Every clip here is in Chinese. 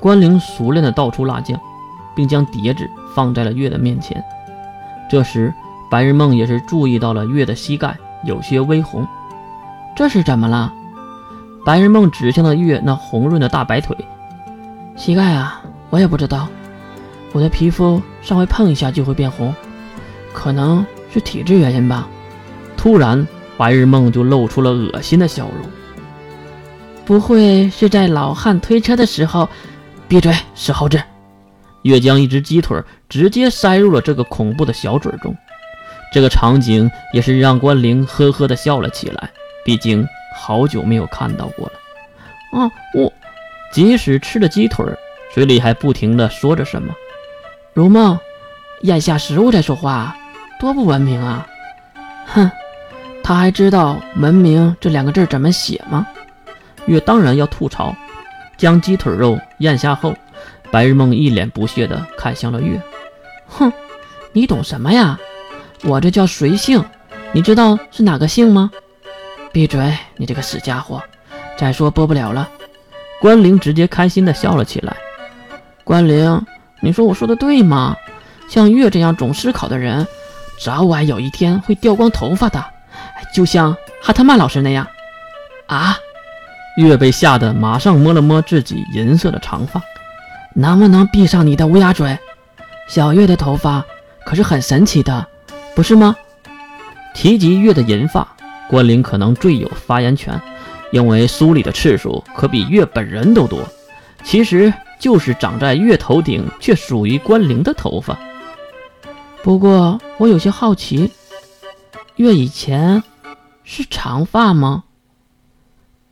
关灵熟练地倒出辣酱，并将碟子放在了月的面前。这时，白日梦也是注意到了月的膝盖有些微红，这是怎么了？白日梦指向了月那红润的大白腿。膝盖啊，我也不知道，我的皮肤稍微碰一下就会变红，可能是体质原因吧。突然，白日梦就露出了恶心的笑容。不会是在老汉推车的时候？闭嘴，死猴子！月将一只鸡腿直接塞入了这个恐怖的小嘴中。这个场景也是让关灵呵呵的笑了起来，毕竟好久没有看到过了。啊，我。即使吃了鸡腿，嘴里还不停的说着什么。如梦，咽下食物再说话，多不文明啊！哼，他还知道“文明”这两个字怎么写吗？月当然要吐槽，将鸡腿肉咽下后，白日梦一脸不屑地看向了月。哼，你懂什么呀？我这叫随性，你知道是哪个姓吗？闭嘴，你这个死家伙！再说播不了了。关灵直接开心地笑了起来。关灵，你说我说的对吗？像月这样总思考的人，早晚有一天会掉光头发的，就像哈特曼老师那样。啊！月被吓得马上摸了摸自己银色的长发，能不能闭上你的乌鸦嘴？小月的头发可是很神奇的，不是吗？提及月的银发，关灵可能最有发言权。因为梳理的次数可比月本人都多，其实就是长在月头顶却属于关灵的头发。不过我有些好奇，月以前是长发吗？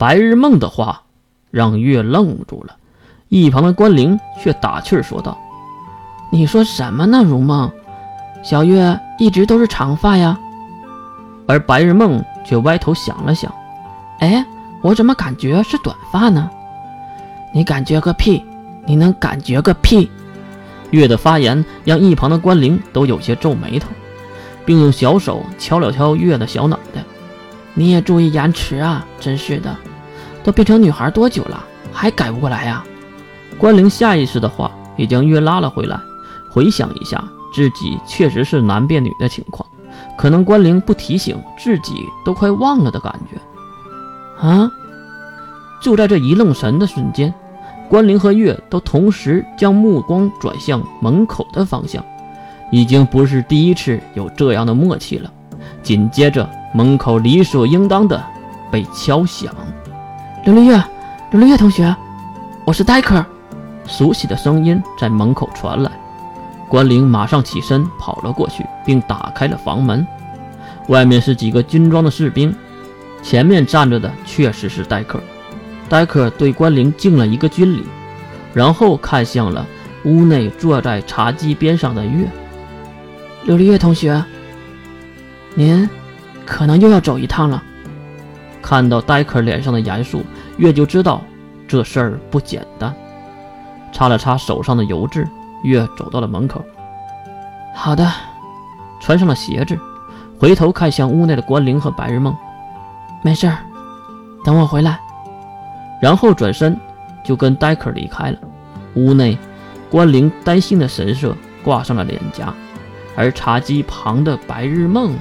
白日梦的话让月愣住了，一旁的关灵却打趣说道：“你说什么呢，如梦？小月一直都是长发呀。”而白日梦却歪头想了想，哎。我怎么感觉是短发呢？你感觉个屁！你能感觉个屁！月的发言让一旁的关灵都有些皱眉头，并用小手敲了敲月的小脑袋。你也注意言辞啊！真是的，都变成女孩多久了，还改不过来呀？关灵下意识的话也将月拉了回来，回想一下自己确实是男变女的情况，可能关灵不提醒自己都快忘了的感觉。啊！就在这一愣神的瞬间，关灵和月都同时将目光转向门口的方向，已经不是第一次有这样的默契了。紧接着，门口理所应当的被敲响。刘丽月，刘丽月同学，我是戴克。熟悉的声音在门口传来，关灵马上起身跑了过去，并打开了房门。外面是几个军装的士兵。前面站着的确实是戴克，戴克对关灵敬了一个军礼，然后看向了屋内坐在茶几边上的月。琉璃月同学，您可能又要走一趟了。看到戴克脸上的严肃，月就知道这事儿不简单。擦了擦手上的油渍，月走到了门口。好的，穿上了鞋子，回头看向屋内的关灵和白日梦。没事儿，等我回来。然后转身就跟戴克离开了。屋内，关灵担心的神色挂上了脸颊，而茶几旁的白日梦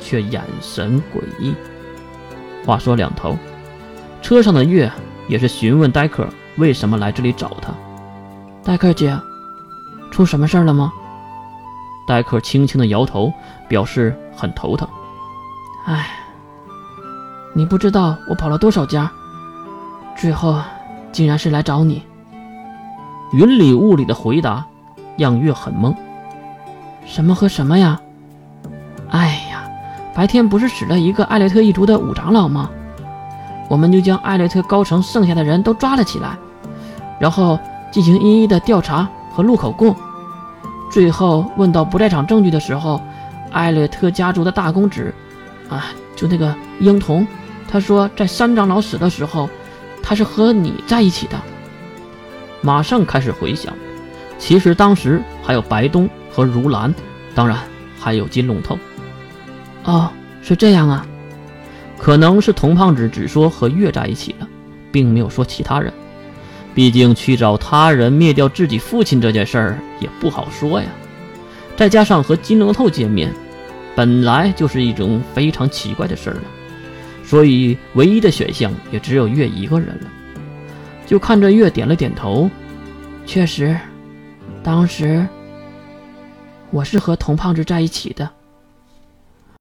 却眼神诡异。话说两头，车上的月也是询问戴克为什么来这里找他。戴克姐，出什么事儿了吗？戴克轻轻的摇头，表示很头疼。哎。你不知道我跑了多少家，最后竟然是来找你。云里雾里的回答让月很懵。什么和什么呀？哎，白天不是死了一个艾略特一族的五长老吗？我们就将艾略特高层剩下的人都抓了起来，然后进行一一的调查和录口供。最后问到不在场证据的时候，艾略特家族的大公子，啊，就那个婴童。他说，在三长老死的时候，他是和你在一起的。马上开始回想，其实当时还有白东和如兰，当然还有金龙头。哦，是这样啊。可能是童胖子只说和月在一起了，并没有说其他人。毕竟去找他人灭掉自己父亲这件事儿也不好说呀。再加上和金龙头见面，本来就是一种非常奇怪的事儿了，所以唯一的选项也只有月一个人了。就看着月点了点头，确实，当时我是和童胖子在一起的。